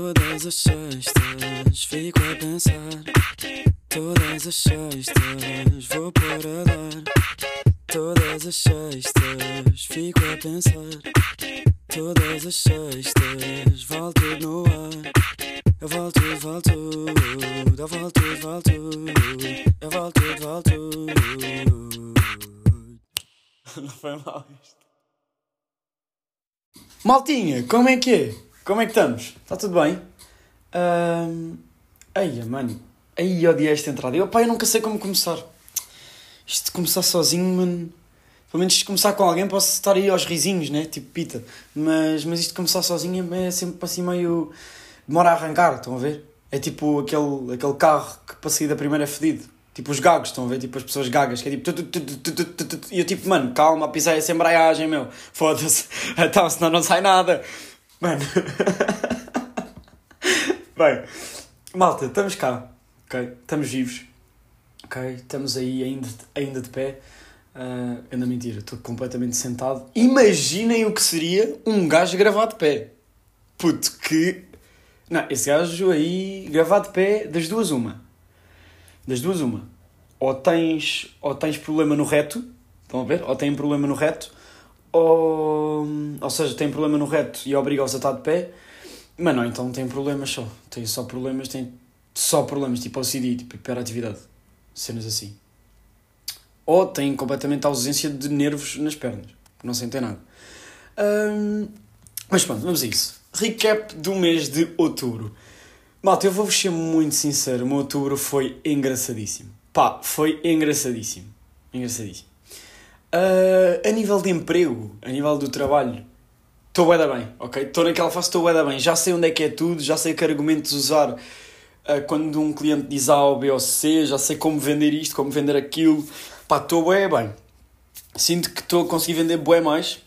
Todas as sextas fico a pensar. Todas as sextas vou por a dar. Todas as sextas fico a pensar. Todas as sextas volto no ar. Eu volto, volto, eu volto, volto, eu volto, volto. Não foi mal isto. Maltinha, como é que é? Como é que estamos? Está tudo bem? Um... Eia, mano. Aí odiei esta entrada. Eu, pá, eu nunca sei como começar. Isto de começar sozinho, mano. Pelo menos de começar com alguém posso estar aí aos risinhos, né? Tipo pita. Mas, mas isto de começar sozinho é sempre assim meio. demora a arrancar, estão a ver? É tipo aquele, aquele carro que para sair da primeira é fedido. Tipo os gagos, estão a ver? Tipo as pessoas gagas, que é tipo. E eu tipo, mano, calma, a pisar essa embreagem, meu. Foda-se. Então, senão não sai nada. Mano. Bem, malta, estamos cá. Ok? Estamos vivos. Ok? Estamos aí ainda, ainda de pé. Uh, ainda mentira, estou completamente sentado. Imaginem o que seria um gajo gravar de pé. Puto, que. Não, esse gajo aí gravar de pé, das duas, uma. Das duas, uma. Ou tens, ou tens problema no reto, estão a ver? Ou tem problema no reto, ou. Ou seja, tem problema no reto e obriga-os a estar de pé. Mas não, então tem problemas só. Tem só problemas, tem só problemas, tipo OCD, tipo hiperatividade. Cenas assim ou têm completamente ausência de nervos nas pernas, não sentem nada. Mas pronto, vamos a isso. Recap do mês de outubro. Malta, eu vou-vos ser muito sincero, o meu outubro foi engraçadíssimo. Pá, foi engraçadíssimo. Engraçadíssimo. Uh, a nível de emprego, a nível do trabalho, estou bem, bem, ok? Estou naquela fase, estou bem, bem. Já sei onde é que é tudo, já sei que argumentos usar uh, quando um cliente diz A ou B ou C, já sei como vender isto, como vender aquilo pá, estou bem, bem. Sinto que estou a conseguir vender bué mais.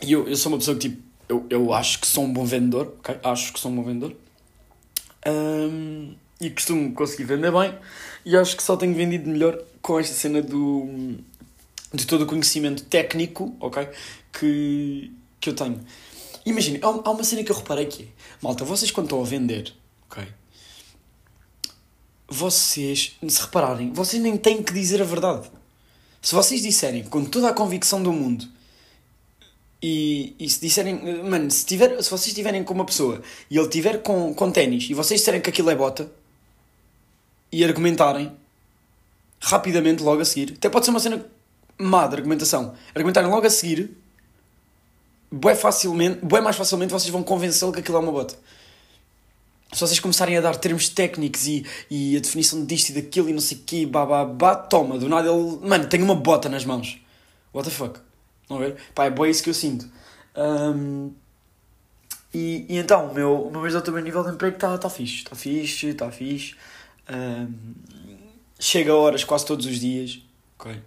E eu, eu sou uma pessoa que, tipo, eu, eu acho que sou um bom vendedor, ok? Acho que sou um bom vendedor. Um, e costumo conseguir vender bem. E acho que só tenho vendido melhor com esta cena do, de todo o conhecimento técnico, ok? Que, que eu tenho. Imagina, há uma cena que eu reparei que é, malta, vocês quando estão a vender, ok? Vocês, se repararem, vocês nem têm que dizer a verdade. Se vocês disserem com toda a convicção do mundo e, e se disserem, mano, se, tiver, se vocês estiverem com uma pessoa e ele tiver com, com ténis e vocês disserem que aquilo é bota e argumentarem rapidamente logo a seguir, até pode ser uma cena má de argumentação, argumentarem logo a seguir, bem, facilmente, bem mais facilmente vocês vão convencê-lo que aquilo é uma bota se vocês começarem a dar termos técnicos e, e a definição disto e daquilo e não sei o quê, babá, toma, do nada ele. Mano, tem uma bota nas mãos. What the fuck? Não ver? Pá, é bem isso que eu sinto. Um, e, e então, o meu, o meu a nível de emprego está tá fixe. Está fixe, está fixe. Um, chega a horas quase todos os dias. Ok?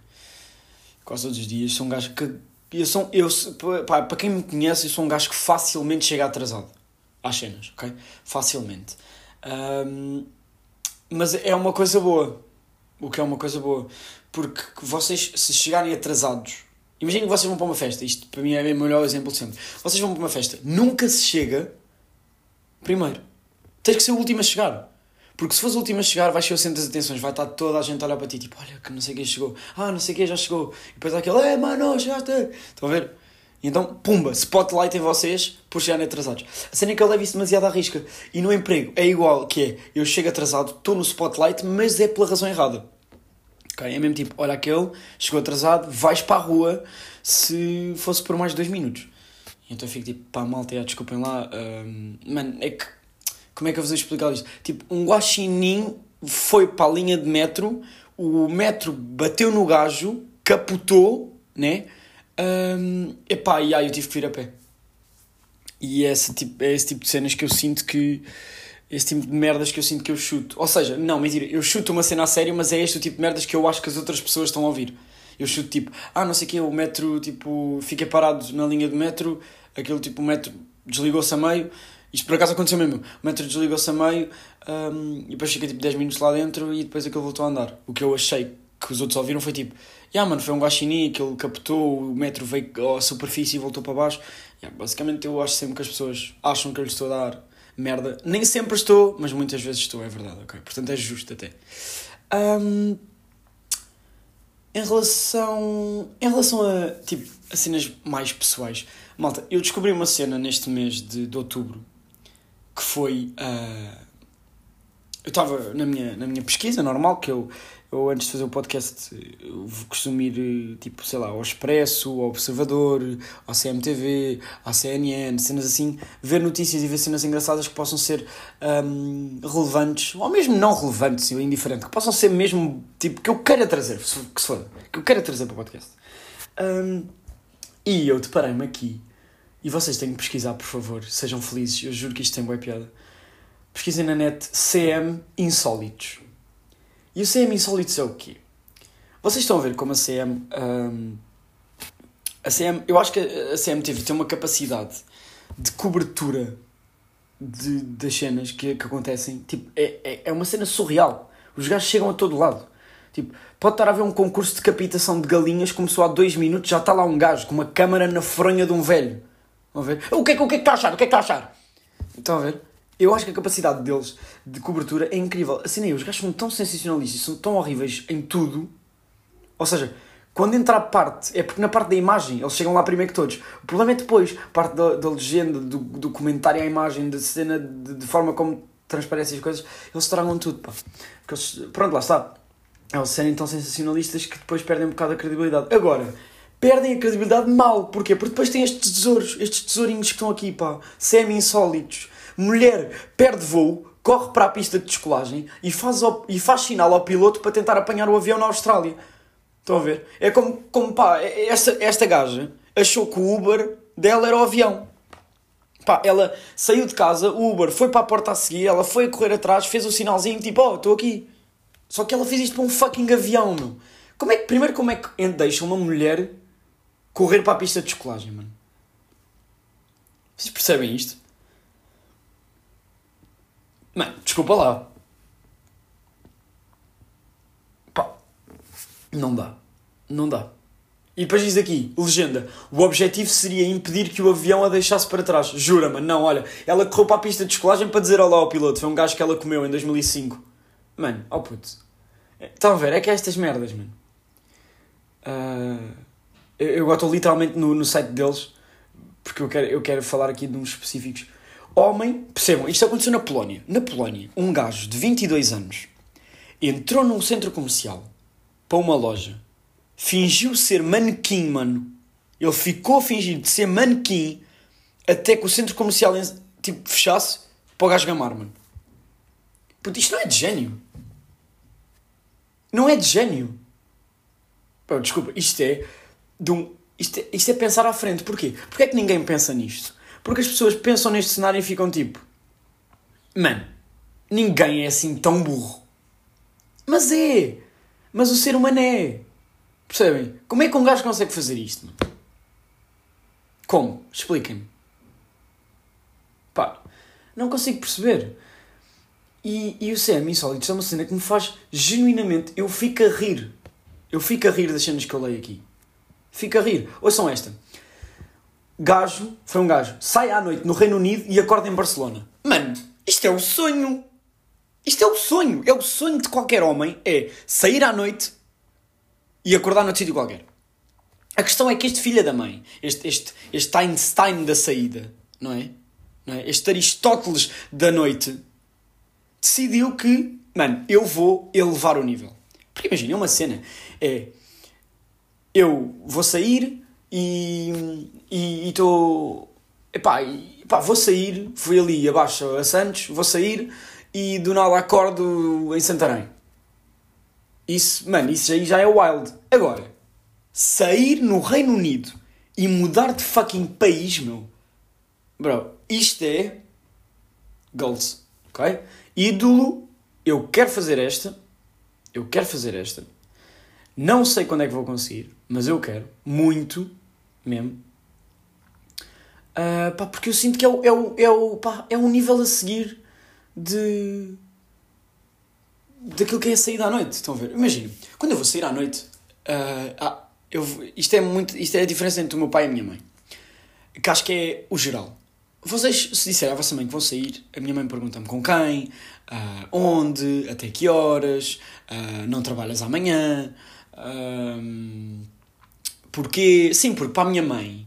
Quase todos os dias. Sou um gajo que. Eu sou, eu, pá, para quem me conhece, eu sou um gajo que facilmente chega atrasado às cenas, ok? Facilmente. Um, mas é uma coisa boa. O que é uma coisa boa. Porque vocês, se chegarem atrasados, imaginem que vocês vão para uma festa, isto para mim é o melhor exemplo de sempre. Vocês vão para uma festa, nunca se chega primeiro. Tens que ser o último a chegar. Porque se fores o último a chegar, vais ser o centro das atenções, vai estar toda a gente a olhar para ti, tipo, olha que não sei quem chegou, ah, não sei quem já chegou. E depois há aquele, é mano, chegaste. Estão a ver? E então, pumba, spotlight em vocês por chegarem atrasados. A cena é que eu levo isso demasiado à risca. E no emprego é igual, que é, eu chego atrasado, estou no spotlight, mas é pela razão errada. Okay? É mesmo tipo, olha aquele, chegou atrasado, vais para a rua se fosse por mais de dois minutos. Então eu fico tipo, pá, malta, já, desculpem lá. Um, mano, é que, como é que eu vos explicar isto? Tipo, um guaxinim foi para a linha de metro, o metro bateu no gajo, capotou, né? Um, epá, e aí eu tive que vir a pé. E é esse, tipo, é esse tipo de cenas que eu sinto que. Esse tipo de merdas que eu sinto que eu chuto. Ou seja, não, mentira, eu chuto uma cena a sério, mas é este o tipo de merdas que eu acho que as outras pessoas estão a ouvir. Eu chuto tipo, ah, não sei o quê, o metro, tipo, fiquei parado na linha do metro, aquele tipo, o metro desligou-se a meio. Isto por acaso aconteceu mesmo. O metro desligou-se a meio um, e depois fiquei tipo 10 minutos lá dentro e depois aquilo voltou a andar. O que eu achei que os outros ouviram foi tipo, yeah, mano, foi um guaxinim que ele captou, o metro veio à superfície e voltou para baixo. Yeah, basicamente eu acho sempre que as pessoas acham que eu lhes estou a dar merda. Nem sempre estou, mas muitas vezes estou, é verdade, ok? Portanto é justo até. Um, em relação. Em relação a, tipo, a cenas mais pessoais. Malta, eu descobri uma cena neste mês de, de outubro que foi. Uh, eu estava na minha, na minha pesquisa normal, que eu, eu antes de fazer o podcast eu costumo ir, tipo, sei lá, ao Expresso, ao Observador, ao CMTV, à CNN, cenas assim, ver notícias e ver cenas engraçadas que possam ser um, relevantes, ou mesmo não relevantes, ou indiferente, que possam ser mesmo, tipo, que eu queira trazer, que se foda, que eu queira trazer para o podcast. Um, e eu deparei-me aqui, e vocês têm que pesquisar, por favor, sejam felizes, eu juro que isto tem boa piada pesquisem na net CM Insólitos. E o CM Insólitos é o quê? Vocês estão a ver como a CM. Um, a CM eu acho que a CMTV tem uma capacidade de cobertura de, das cenas que, que acontecem. Tipo, é, é, é uma cena surreal. Os gajos chegam a todo lado. Tipo, pode estar a ver um concurso de decapitação de galinhas, começou há dois minutos, já está lá um gajo com uma câmara na fronha de um velho. Vão ver? O que, é, o que é que está a achar? O que é que está a achar? Estão a ver? Eu acho que a capacidade deles de cobertura é incrível. Assim, nem os gajos são tão sensacionalistas, são tão horríveis em tudo. Ou seja, quando entra a parte, é porque na parte da imagem eles chegam lá primeiro que todos. O problema é depois, parte da, da legenda, do, do comentário à imagem, da cena, de, de forma como transparecem as coisas, eles estragam tudo, pá. Porque eles, pronto, lá está. Eles serem tão sensacionalistas que depois perdem um bocado a credibilidade. Agora, perdem a credibilidade mal. Porquê? Porque depois têm estes tesouros, estes tesourinhos que estão aqui, pá, semi-insólitos mulher perde voo, corre para a pista de descolagem e faz, e faz sinal ao piloto para tentar apanhar o avião na Austrália. Estão a ver? É como, como pá, esta, esta gaja achou que o Uber dela era o avião. Pá, ela saiu de casa, o Uber foi para a porta a seguir, ela foi a correr atrás, fez o sinalzinho tipo, oh, estou aqui. Só que ela fez isto para um fucking avião, meu. Como é que, primeiro, como é que deixa uma mulher correr para a pista de descolagem, mano? Vocês percebem isto? Mano, desculpa lá. Pá, não dá. Não dá. E depois diz aqui, legenda, o objetivo seria impedir que o avião a deixasse para trás. Jura, mano, não, olha, ela correu para a pista de descolagem para dizer olá ao piloto, foi um gajo que ela comeu em 2005. Mano, oh puto. Estão a ver, é que é estas merdas, mano. Uh, eu, eu estou literalmente no, no site deles, porque eu quero, eu quero falar aqui de uns específicos Homem, percebam, isto aconteceu na Polónia. Na Polónia, um gajo de 22 anos entrou num centro comercial para uma loja, fingiu ser manequim, mano. Ele ficou a fingir de ser manequim até que o centro comercial tipo, fechasse para o gajo gamar, mano. Puto, isto não é de gênio. Não é de gênio. Pô, desculpa, isto é de um. Isto é, isto é pensar à frente. Porquê? Porquê é que ninguém pensa nisto? Porque as pessoas pensam neste cenário e ficam tipo: Mano, ninguém é assim tão burro. Mas é! Mas o ser humano é! Percebem? Como é que um gajo consegue fazer isto? Mano? Como? Expliquem-me. Pá, não consigo perceber. E, e o Sam Insólitos é uma cena que me faz genuinamente. Eu fico a rir. Eu fico a rir das cenas que eu leio aqui. Fico a rir. Ouçam esta gajo, foi um gajo, sai à noite no Reino Unido e acorda em Barcelona. Mano, isto é o sonho. Isto é o sonho. É o sonho de qualquer homem. É sair à noite e acordar noutro sítio qualquer. A questão é que este filho da mãe, este, este, este Einstein da saída, não é? não é? Este Aristóteles da noite, decidiu que, mano, eu vou elevar o nível. Porque imagina, é uma cena. É, eu vou sair, e estou. Epá, epá, vou sair, fui ali abaixo a Santos, vou sair e do nada acordo em Santarém. Isso, mano, isso aí já é wild. Agora, sair no Reino Unido e mudar de fucking país, meu. Bro, isto é. Goals, ok? Ídolo, eu quero fazer esta. Eu quero fazer esta. Não sei quando é que vou conseguir, mas eu quero. Muito mesmo. Uh, pá, porque eu sinto que é o, é o, é o, pá, é um nível a seguir de. daquilo que é saída à noite. Estão a ver? Imagina, quando eu vou sair à noite, uh, ah, eu, isto, é muito, isto é a diferença entre o meu pai e a minha mãe. Que acho que é o geral. vocês, se disserem à vossa mãe que vão sair, a minha mãe pergunta-me com quem, uh, onde, até que horas, uh, não trabalhas amanhã, uh, porque, sim, porque para a minha mãe,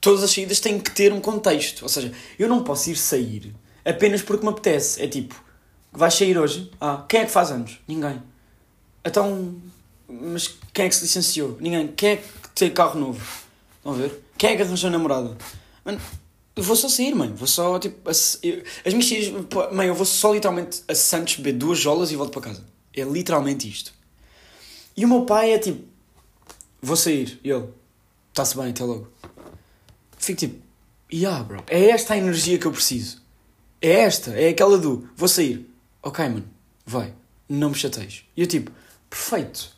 todas as saídas têm que ter um contexto, ou seja, eu não posso ir sair apenas porque me apetece, é tipo, vais sair hoje? Ah, quem é que faz anos? Ninguém. Então, mas quem é que se licenciou? Ninguém. Quem é que tem carro novo? Estão a ver? Quem é que arranjou namorada? Mano, eu vou só sair, mãe. Vou só, tipo, as, eu, as minhas filhas, mãe, eu vou só literalmente a Santos beber duas jolas e volto para casa. É literalmente isto. E o meu pai é tipo, vou sair. E ele, está-se bem, até logo. Fico tipo, yeah, bro, é esta a energia que eu preciso. É esta, é aquela do, vou sair. Ok, mano, vai, não me chateias. E eu tipo, perfeito.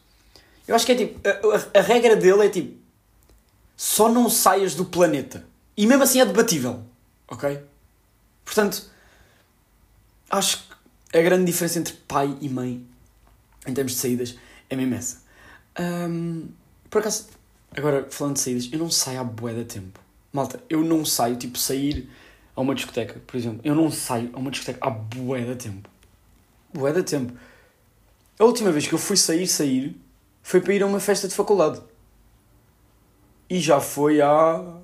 Eu acho que é tipo, a, a, a regra dele é tipo, só não saias do planeta. E mesmo assim é debatível. Ok? Portanto, acho que a grande diferença entre pai e mãe, em termos de saídas, é mesmo essa. Um, por acaso, agora falando de saídas, eu não saio à bué da tempo. Malta, eu não saio, tipo, sair a uma discoteca, por exemplo. Eu não saio a uma discoteca há bué da tempo. Bué da tempo. A última vez que eu fui sair, sair, foi para ir a uma festa de faculdade. E já foi há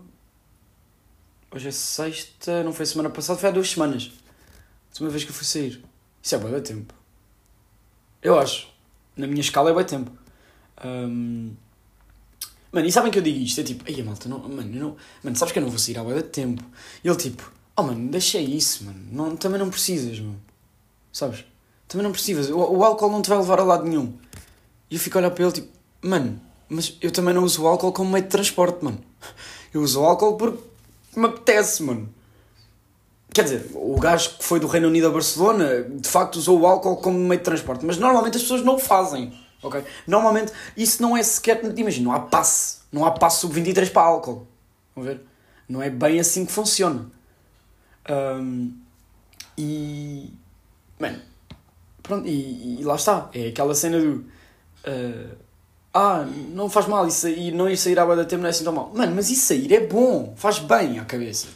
Hoje é sexta, não foi semana passada, foi há duas semanas. A última vez que eu fui sair. Isso é bem tempo. Eu acho. Na minha escala é bem tempo. Um... Mano, e sabem que eu digo isto? É tipo, ai malta, não, mano, não, mano, sabes que eu não vou sair há bem tempo. E ele tipo, oh mano, deixa isso, mano. Não, também não precisas, mano. Sabes? Também não precisas. O, o álcool não te vai levar a lado nenhum. E eu fico a olhar para ele tipo, mano, mas eu também não uso o álcool como meio de transporte, mano. Eu uso o álcool porque me apetece, mano. Quer dizer, o gajo que foi do Reino Unido a Barcelona, de facto usou o álcool como meio de transporte, mas normalmente as pessoas não o fazem, ok? Normalmente isso não é sequer, imagina, não há passe, não há passe sub-23 para álcool, vão ver? Não é bem assim que funciona. Um, e, mano, pronto, e, e, lá está, é aquela cena do... Uh, ah, não faz mal, isso aí, não ir sair à boa da tempo não é assim tão mal. Mano, mas isso sair é bom, faz bem à cabeça.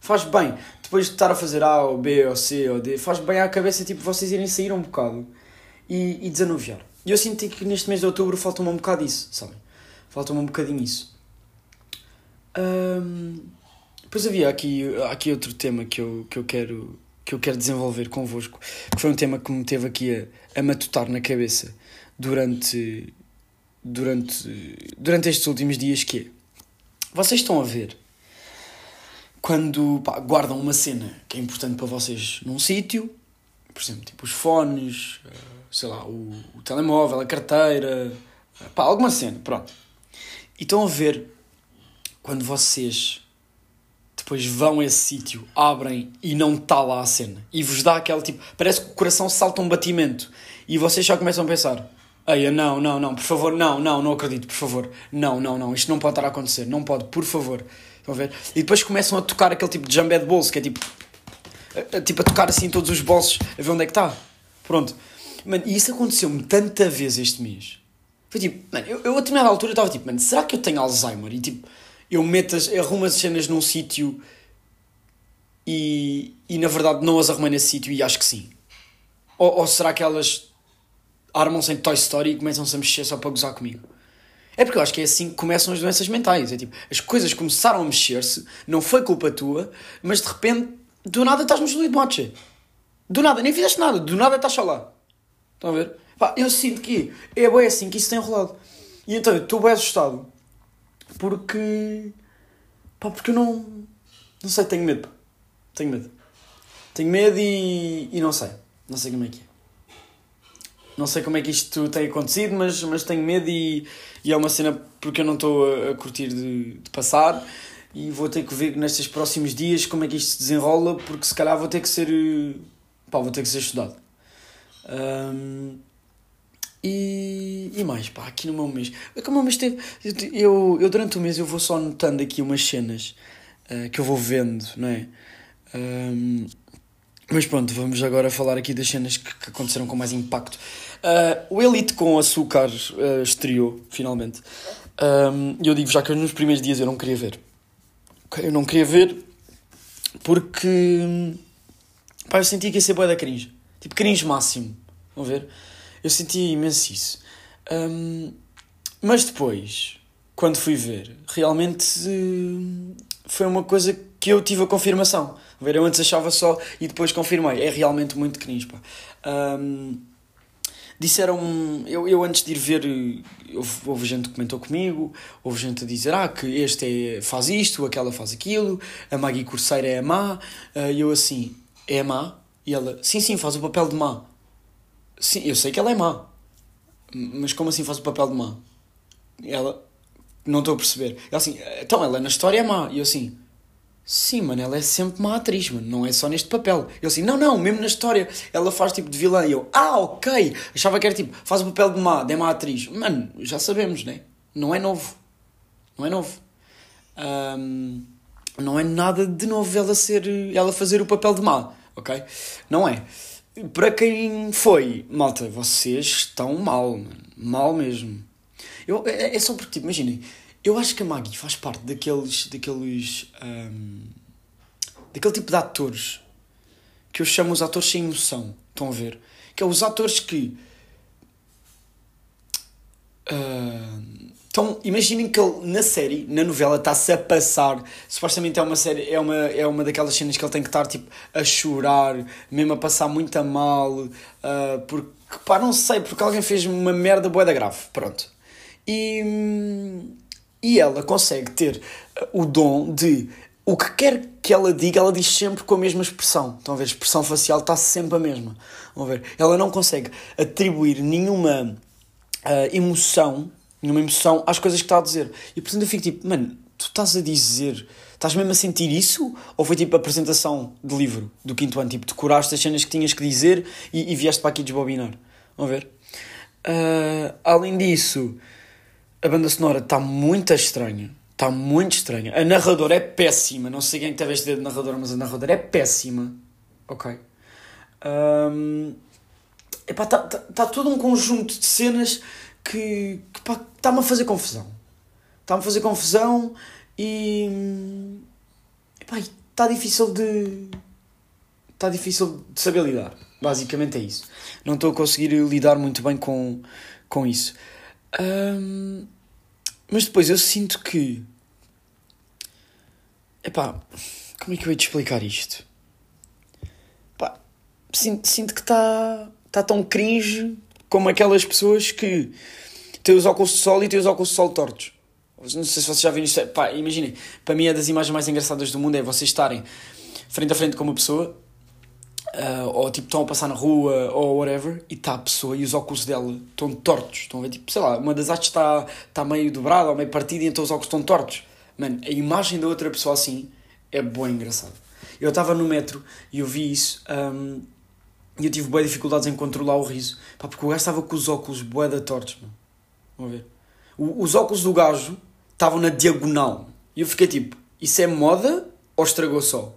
Faz bem. Depois de estar a fazer A ou B ou C ou D, faz bem à cabeça, tipo, vocês irem sair um bocado e, e desanuviar. E eu sinto que neste mês de outubro falta-me um bocado isso, sabem? Falta-me um bocadinho isso. Um, depois havia aqui, aqui outro tema que eu, que eu quero que eu quero desenvolver convosco, que foi um tema que me teve aqui a, a matutar na cabeça durante durante, durante estes últimos dias que é, vocês estão a ver quando pá, guardam uma cena que é importante para vocês num sítio, por exemplo, tipo os fones, sei lá, o, o telemóvel, a carteira, pá, alguma cena, pronto. E estão a ver quando vocês depois vão a esse sítio, abrem e não está lá a cena. E vos dá aquele tipo. Parece que o coração salta um batimento. E vocês já começam a pensar: Eia, não, não, não, por favor, não, não, não acredito, por favor. Não, não, não, isto não pode estar a acontecer, não pode, por favor. Estão a ver? E depois começam a tocar aquele tipo de jambé de bolso, que é tipo. A, tipo a tocar assim todos os bolsos, a ver onde é que está. Pronto. Mano, e isso aconteceu-me tanta vez este mês. Foi tipo, mano, eu, eu a determinada altura estava tipo, mano, será que eu tenho Alzheimer? E tipo, eu meto as, arrumo as cenas num sítio e, e na verdade não as arrumei nesse sítio e acho que sim. Ou, ou será que elas armam-se em Toy Story e começam-se a mexer só para gozar comigo. É porque eu acho que é assim que começam as doenças mentais. É tipo, as coisas começaram a mexer-se, não foi culpa tua, mas de repente, do nada estás no de moche. Do nada, nem fizeste nada, do nada estás só lá. Estão a ver? Pá, eu sinto que é bem assim que isso tem enrolado. E então eu estou bem assustado porque. Pá, porque eu não. Não sei, tenho medo. Tenho medo. Tenho medo e, e não sei. Não sei como é que é. Não sei como é que isto tem acontecido, mas, mas tenho medo e, e é uma cena porque eu não estou a, a curtir de, de, passar e vou ter que ver nestes próximos dias como é que isto se desenrola, porque se calhar vou ter que ser. pá, vou ter que ser estudado. Um, e, e mais, pá, aqui no meu mês. É que o meu mês teve. Eu, eu durante o mês eu vou só notando aqui umas cenas uh, que eu vou vendo, não é? Um, mas pronto, vamos agora falar aqui das cenas que, que aconteceram com mais impacto. Uh, o Elite com Açúcar uh, estreou, finalmente. Um, eu digo já que nos primeiros dias eu não queria ver. Eu não queria ver porque pá, eu senti que ia ser boa da cringe. Tipo, cringe máximo. Vão ver? Eu senti imenso isso. Um, mas depois, quando fui ver, realmente uh, foi uma coisa que eu tive a confirmação. Ver, eu antes achava só e depois confirmei. É realmente muito cringe, pá. Um, disseram eu, eu antes de ir ver houve, houve gente que comentou comigo houve gente a dizer ah que este é, faz isto aquela faz aquilo a Maggie Corseira é a má ah, e eu assim é a má e ela sim sim faz o papel de má sim eu sei que ela é má mas como assim faz o papel de má ela não estou a perceber ela assim então ela na história é má e eu assim Sim, mano, ela é sempre uma atriz, mano, não é só neste papel. Eu assim, não, não, mesmo na história ela faz tipo de vilã. E eu, ah, ok. Achava que era tipo, faz o papel de má, de má atriz. Mano, já sabemos, né? Não é novo. Não é novo. Um, não é nada de novo ela ser, ela fazer o papel de má, ok? Não é. Para quem foi, malta, vocês estão mal. Mal mesmo. Eu, é, é só porque, tipo, imaginem eu acho que a Maggie faz parte daqueles. daqueles. Um, daquele tipo de atores que eu chamo os atores sem emoção. Estão a ver? Que é os atores que. Uh, então, imaginem que ele, na série, na novela, está-se a passar. Supostamente é uma série, é uma, é uma daquelas cenas que ele tem que estar tipo a chorar, mesmo a passar muito a mal, uh, porque pá, não sei, porque alguém fez uma merda boa da grave. Pronto. E. E ela consegue ter o dom de o que quer que ela diga, ela diz sempre com a mesma expressão. Estão a ver? A expressão facial está sempre a mesma. A ver? Ela não consegue atribuir nenhuma uh, emoção, nenhuma emoção às coisas que está a dizer. E portanto eu fico tipo, mano, tu estás a dizer, estás mesmo a sentir isso? Ou foi tipo a apresentação de livro do quinto ano? Tipo, decoraste as cenas que tinhas que dizer e, e vieste para aqui desbobinar. Vão ver? Uh, além disso a banda sonora está muito estranha. Está muito estranha. A narradora é péssima. Não sei quem teve este dedo de narradora, mas a narradora é péssima. Ok. Um, epá, está tá, tá todo um conjunto de cenas que, está-me a fazer confusão. Está-me a fazer confusão e. Epá, está difícil de. Está difícil de saber lidar. Basicamente é isso. Não estou a conseguir lidar muito bem com, com isso. Mas depois eu sinto que. Epá, como é que eu ia te explicar isto? Epá, sinto, sinto que está tá tão cringe como aquelas pessoas que têm os óculos de sol e têm os óculos de sol tortos. Não sei se vocês já viram isto. Pá, imaginem, para mim é das imagens mais engraçadas do mundo é vocês estarem frente a frente com uma pessoa Uh, ou tipo estão a passar na rua ou whatever e está a pessoa e os óculos dela estão tortos. Estão a ver, tipo, sei lá, uma das artes está tá meio dobrada ou meio partida e então os óculos estão tortos. Mano, a imagem da outra pessoa assim é boa engraçado. Eu estava no metro e eu vi isso um, e eu tive boas dificuldades em controlar o riso. Pá, porque o gajo estava com os óculos boa da tortos, mano. Vamos ver. O, os óculos do gajo estavam na diagonal. E eu fiquei tipo, isso é moda ou estragou só?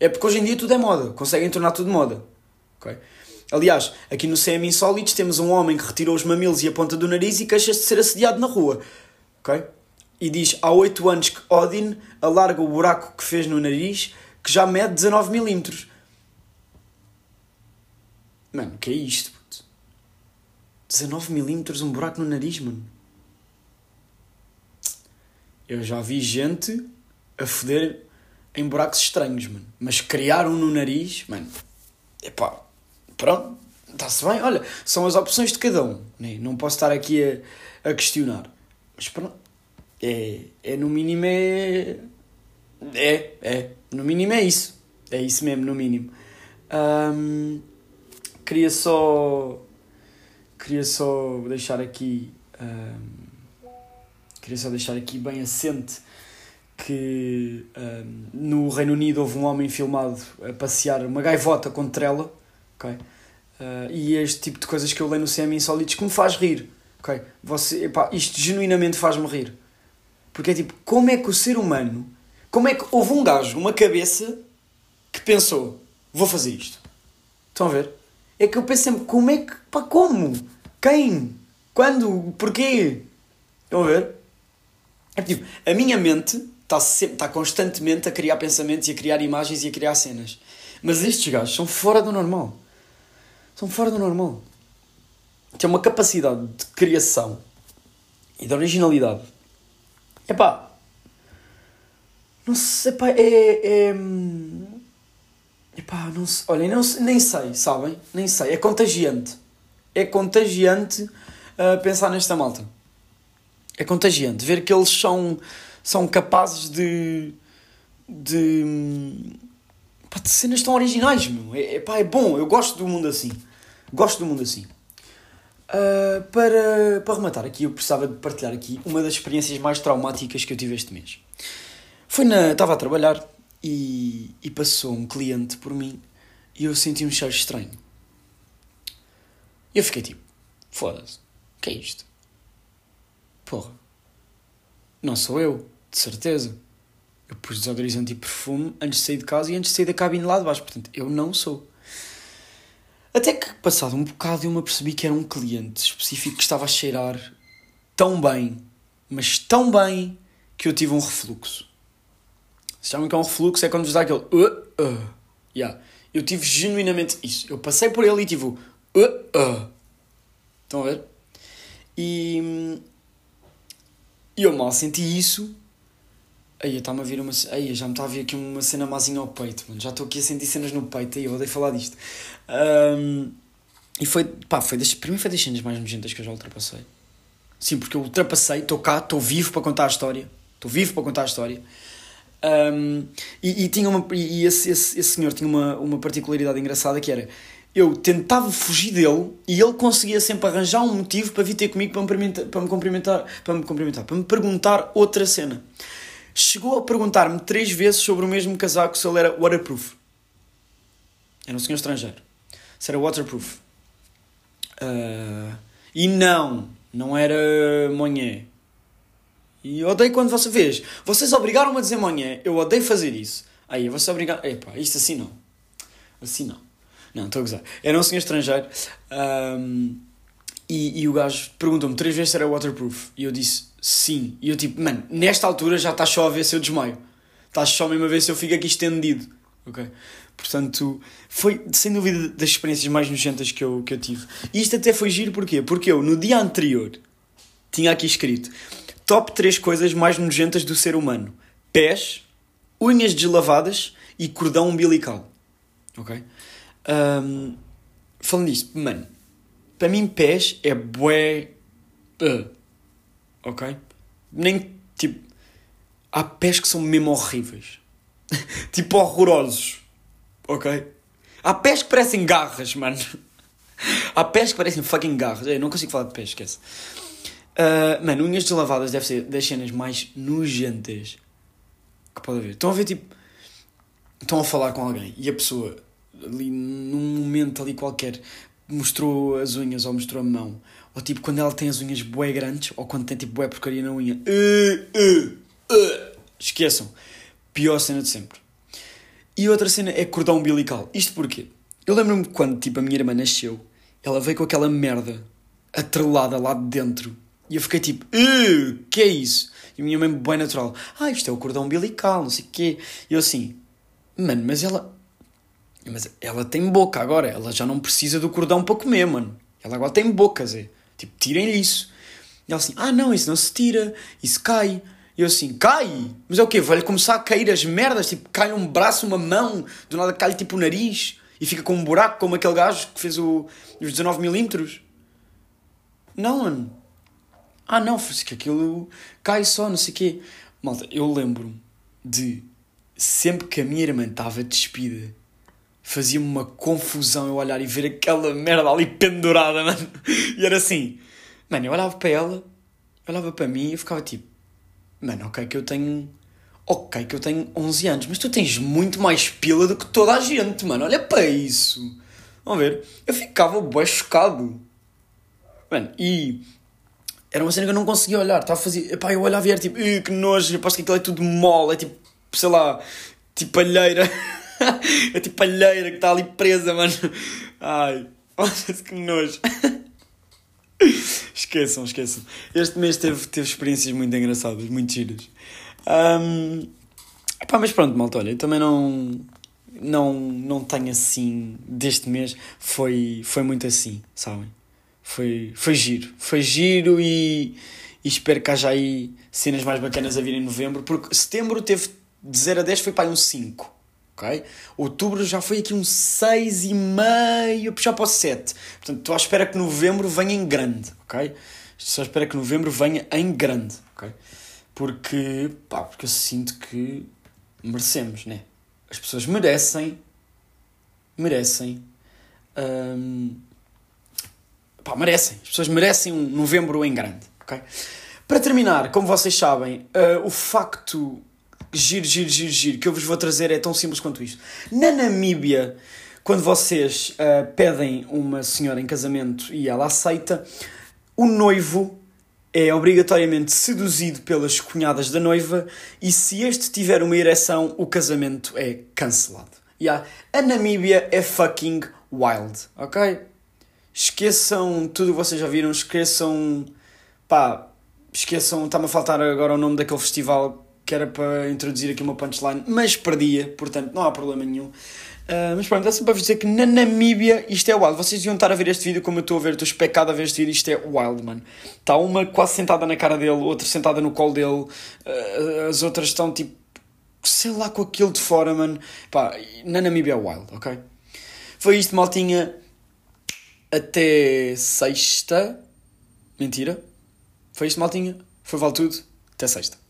É porque hoje em dia tudo é moda, conseguem tornar tudo moda. Okay? Aliás, aqui no CM Insólitos temos um homem que retirou os mamilos e a ponta do nariz e queixa-se de ser assediado na rua. Okay? E diz há 8 anos que Odin alarga o buraco que fez no nariz que já mede 19 milímetros. Mano, que é isto? Puto? 19 milímetros um buraco no nariz, mano. Eu já vi gente a foder em buracos estranhos, mano. Mas criar um no nariz, mano. Epá, pronto, está-se bem. Olha, são as opções de cada um. Né? Não posso estar aqui a, a questionar. Mas pronto, é, é no mínimo é. É, é. No mínimo é isso. É isso mesmo, no mínimo. Um, queria só. Queria só deixar aqui. Um, queria só deixar aqui bem assente que um, no Reino Unido houve um homem filmado a passear uma gaivota com trela, ok? Uh, e este tipo de coisas que eu leio no CM Insólitos que me faz rir, ok? Você, epá, isto genuinamente faz-me rir. Porque é tipo, como é que o ser humano, como é que houve um gajo, uma cabeça, que pensou, vou fazer isto? Estão a ver? É que eu penso sempre, como é que, pá, como? Quem? Quando? Porquê? Estão a ver? É tipo, a minha mente está, está constantemente a criar pensamentos e a criar imagens e a criar cenas. Mas estes gajos são fora do normal. São fora do normal. Tem uma capacidade de criação e de originalidade. Epá, não sei, epá, é, é... Epá, não sei, olha, não, nem sei, sabem? Nem sei, é contagiante. É contagiante uh, pensar nesta malta. É contagiante ver que eles são, são capazes de. de. Pá, de cenas tão originais, meu. É, pá, é bom, eu gosto do mundo assim. Gosto do mundo assim. Uh, para, para rematar aqui, eu precisava de partilhar aqui uma das experiências mais traumáticas que eu tive este mês. Foi na. Estava a trabalhar e, e passou um cliente por mim e eu senti um cheiro estranho. E eu fiquei tipo: foda-se, o que é isto? Porra, não sou eu, de certeza. Eu pus desodorizante e perfume antes de sair de casa e antes de sair da cabine lá de baixo, portanto, eu não sou. Até que, passado um bocado, eu me apercebi que era um cliente específico que estava a cheirar tão bem, mas tão bem, que eu tive um refluxo. Se chamam que é um refluxo, é quando vos dá aquele. Uh, uh. Yeah. Eu tive genuinamente isso. Eu passei por ele e tive o. Uh, uh. Estão a ver? E. Eu mal senti isso. Aí está-me a vir uma. Aí já me está a vir aqui uma cena mazinha ao peito, mano. Já estou aqui a sentir cenas no peito. Aí eu odeio falar disto. Um, e foi. Pá, foi das, para mim foi das cenas mais nojentas que eu já ultrapassei. Sim, porque eu ultrapassei, estou cá, estou vivo para contar a história. Estou vivo para contar a história. Um, e, e, tinha uma, e esse, esse, esse senhor tinha uma, uma particularidade engraçada que era eu tentava fugir dele e ele conseguia sempre arranjar um motivo para vir ter comigo para me, para me cumprimentar, para me cumprimentar, para me perguntar outra cena. Chegou a perguntar-me três vezes sobre o mesmo casaco se ele era waterproof. Era um senhor estrangeiro. Se era waterproof. Uh, e não, não era monhé. E eu odeio quando você vês. Vocês obrigaram-me a dizer manhã. Eu odeio fazer isso. Aí, você obrigar. Epá, isto assim não. Assim não. Não, estou a gozar. Era um senhor estrangeiro. Um, e, e o gajo perguntou-me três vezes se era waterproof. E eu disse sim. E eu tipo, mano, nesta altura já está só a ver se eu desmaio. Está só mesmo a ver se eu fico aqui estendido. Ok? Portanto, foi sem dúvida das experiências mais nojentas que eu, que eu tive. E isto até foi giro porquê? Porque eu, no dia anterior, tinha aqui escrito Top 3 coisas mais nojentas do ser humano: pés, unhas deslavadas e cordão umbilical. Ok? Um, falando disto, mano, para mim, pés é bué. Uh, ok? Nem tipo. Há pés que são mesmo horríveis. tipo horrorosos. Ok? Há pés que parecem garras, mano. Há pés que parecem fucking garras. Eu não consigo falar de pés, esquece. Uh, mano, unhas deslavadas deve ser das cenas mais nojentas que pode haver. Estão a ver, tipo, estão a falar com alguém e a pessoa, ali num momento ali qualquer, mostrou as unhas ou mostrou a mão. Ou tipo, quando ela tem as unhas bué grandes ou quando tem tipo bué porcaria na unha. Uh, uh, uh. Esqueçam. Pior cena de sempre. E outra cena é cordão umbilical. Isto porquê? Eu lembro-me quando tipo, a minha irmã nasceu, ela veio com aquela merda atrelada lá de dentro e eu fiquei tipo, que é isso? E a minha mãe, bem natural, ah, isto é o cordão umbilical, não sei o quê. E eu assim, mano, mas ela. Mas ela tem boca agora, ela já não precisa do cordão para comer, mano. Ela agora tem boca, Zé. Tipo, tirem-lhe isso. E ela assim, ah, não, isso não se tira, isso cai. E eu assim, cai? Mas é o quê? Vai-lhe começar a cair as merdas? Tipo, cai um braço, uma mão, do nada cai tipo o nariz e fica com um buraco como aquele gajo que fez o, os 19mm. Não, mano. Ah, não, que aquilo cai só, não sei o quê. Malta, eu lembro-me de sempre que a minha irmã estava despida, fazia-me uma confusão eu olhar e ver aquela merda ali pendurada, mano. E era assim, mano, eu olhava para ela, olhava para mim e eu ficava tipo, mano, ok, que eu tenho. Ok, que eu tenho 11 anos, mas tu tens muito mais pila do que toda a gente, mano. Olha para isso. Vamos ver. Eu ficava bem chocado. Mano, e era uma cena que eu não conseguia olhar. Estava a fazer. Epá, eu olhava e era tipo, que nojo, aposto que aquilo é tudo mole, é tipo, sei lá, tipo palheira. é tipo palheira que está ali presa, mano. Ai, olha que nojo. esqueçam, esqueçam. Este mês teve, teve experiências muito engraçadas, muito giras. Um, epá, mas pronto, malta, olha, eu também não, não, não tenho assim, deste mês, foi, foi muito assim, sabem? Foi, foi giro, foi giro e, e espero que haja aí cenas mais bacanas a vir em novembro, porque setembro teve de 0 a 10 foi para um 5 ok? Outubro já foi aqui um 6,5, já para o 7. Portanto, estou à espera que novembro venha em grande, ok? Só espero que novembro venha em grande, ok? Porque, pá, porque eu sinto que merecemos, né? As pessoas merecem, merecem, hum, pá, merecem. As pessoas merecem um novembro em grande, ok? Para terminar, como vocês sabem, uh, o facto giro, giro, giro, giro, que eu vos vou trazer é tão simples quanto isto. Na Namíbia, quando vocês uh, pedem uma senhora em casamento e ela aceita, o noivo é obrigatoriamente seduzido pelas cunhadas da noiva e se este tiver uma ereção, o casamento é cancelado. Yeah. A Namíbia é fucking wild, ok? Esqueçam tudo o que vocês já viram, esqueçam. pá, esqueçam. Está-me a faltar agora o nome daquele festival que era para introduzir aqui uma punchline, mas perdia, portanto não há problema nenhum. Uh, mas pronto, é só para vos dizer que na Namíbia isto é wild. Vocês deviam estar a ver este vídeo como eu estou a ver, estou especado a ver este vídeo. Isto é wild, mano. Está uma quase sentada na cara dele, outra sentada no colo dele, uh, as outras estão tipo, sei lá, com aquilo de fora, mano. Pá, na Namíbia é wild, ok? Foi isto, maltinha. Até sexta. Mentira. Foi isto, maltinha. Foi vale tudo. Até sexta.